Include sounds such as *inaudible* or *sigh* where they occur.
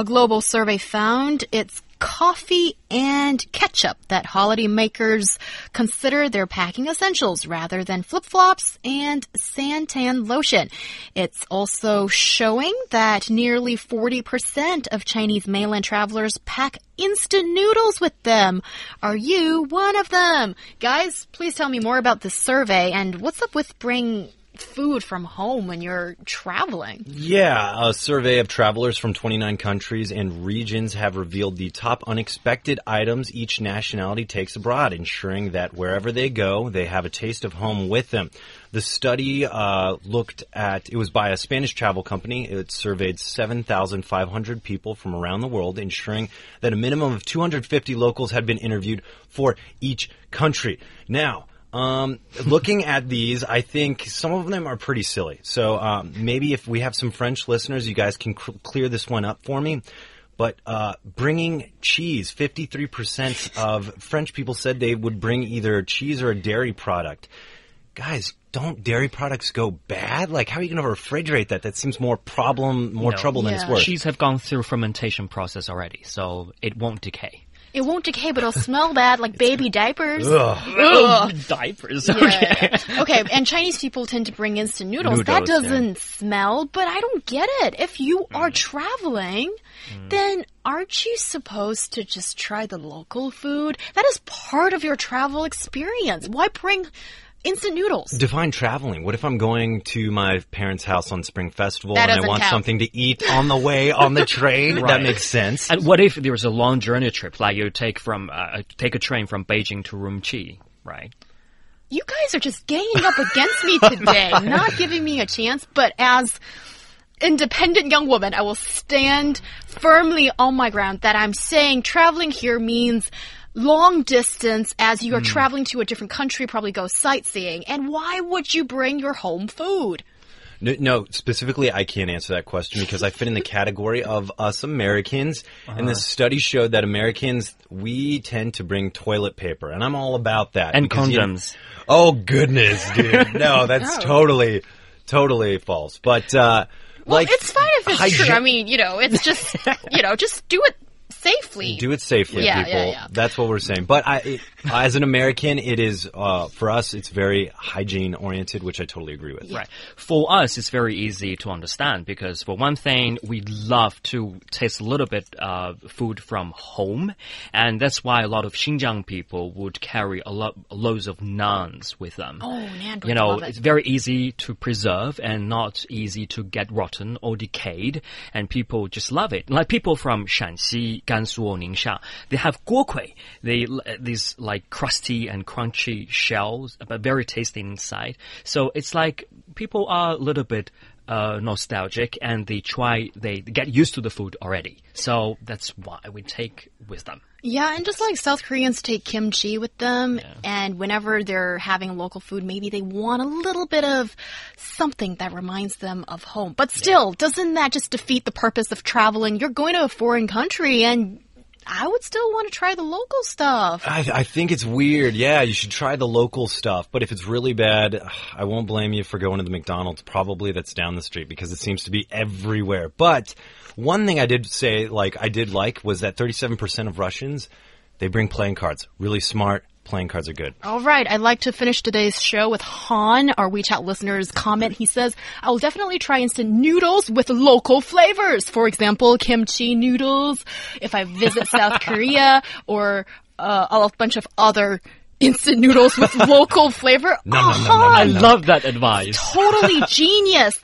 A global survey found it's coffee and ketchup that holiday makers consider their packing essentials rather than flip-flops and santan lotion. It's also showing that nearly 40% of Chinese mainland travelers pack instant noodles with them. Are you one of them? Guys, please tell me more about this survey and what's up with bring food from home when you're traveling. Yeah, a survey of travelers from 29 countries and regions have revealed the top unexpected items each nationality takes abroad, ensuring that wherever they go, they have a taste of home with them. The study uh, looked at, it was by a Spanish travel company. It surveyed 7,500 people from around the world, ensuring that a minimum of 250 locals had been interviewed for each country. Now, um, looking at these, I think some of them are pretty silly. So um, maybe if we have some French listeners, you guys can clear this one up for me. But uh, bringing cheese, 53% of French people said they would bring either cheese or a dairy product. Guys, don't dairy products go bad? Like, how are you going to refrigerate that? That seems more problem, more No. trouble than it's worth. Cheese have gone through fermentation process already, so it won't decay. It won't decay, but it'll smell bad like baby diapers. *laughs* Ugh. Diapers. Yeah, Okay. okay, and Chinese people tend to bring instant noodles. that Noodles, yeah. doesn't smell, but I don't get it. If you hmm. are traveling, hmm. then aren't you supposed to just try the local food? That is part of your travel experience. Why bring instant noodles? Define traveling. What if I'm going to my parents' house on Spring Festival That and I want count. something to eat on the way on the train? *laughs* That makes sense. And what if there's a long journey trip, like you take from uh, take a train from Beijing to Urumqi, right? You guys are just ganging up against me *laughs* today, not giving me a chance, but as independent young woman, I will stand firmly on my ground that I'm saying traveling here means long distance as you are traveling to a different country, probably go sightseeing. And why would you bring your home food? No, no, specifically, I can't answer that question because I fit in the category of us Americans. And this study showed that Americans, we tend to bring toilet paper. And I'm all about that. And because, you know- condoms. oh, goodness, dude. *laughs* No, that's Oh. totally, totally false. But, uh, Well, like, it's fine if it's true. I mean, you know, it's just, you know, just do it safely. Do it safely, Yeah, people. yeah, yeah. That's what we're saying. But I, it, as an American, it is uh, for us. It's very hygiene oriented, which I totally agree with. Right. For us, it's very easy to understand because, for one thing, we love to taste a little bit of food from home, and that's why a lot of Xinjiang people would carry a lot loads of naans with them. Oh, nan You know, love it. it's very easy to preserve and not easy to get rotten or decayed, and people just love it. Like people from Shanxi, Gansu, or Ningxia, they have guokui. They these like crusty and crunchy shells, but very tasty inside. So it's like people are a little bit. Uh, nostalgic and they try they get used to the food already so that's why we take with them Yeah, and just like South Koreans take kimchi with them, and whenever they're having local food, maybe they want a little bit of something that reminds them of home. But still, doesn't that just defeat the purpose of traveling? You're going to a foreign country, and I would still want to try the local stuff. I, I think it's weird. Yeah, you should try the local stuff. But if it's really bad, I won't blame you for going to the McDonald's. Probably that's down the street because it seems to be everywhere. But one thing I did say, like I did like, was that 37% of Russians they bring playing cards. Really smart. Playing cards are good. All right, I'd like to finish today's show with Han, our WeChat listener's comment. He says, I will definitely try instant noodles with local flavors. For example, kimchi noodles if I visit South *laughs* Korea or uh, a bunch of other instant noodles with local flavor. *laughs* No, no, no, no, Han, i love that advice Totally genius.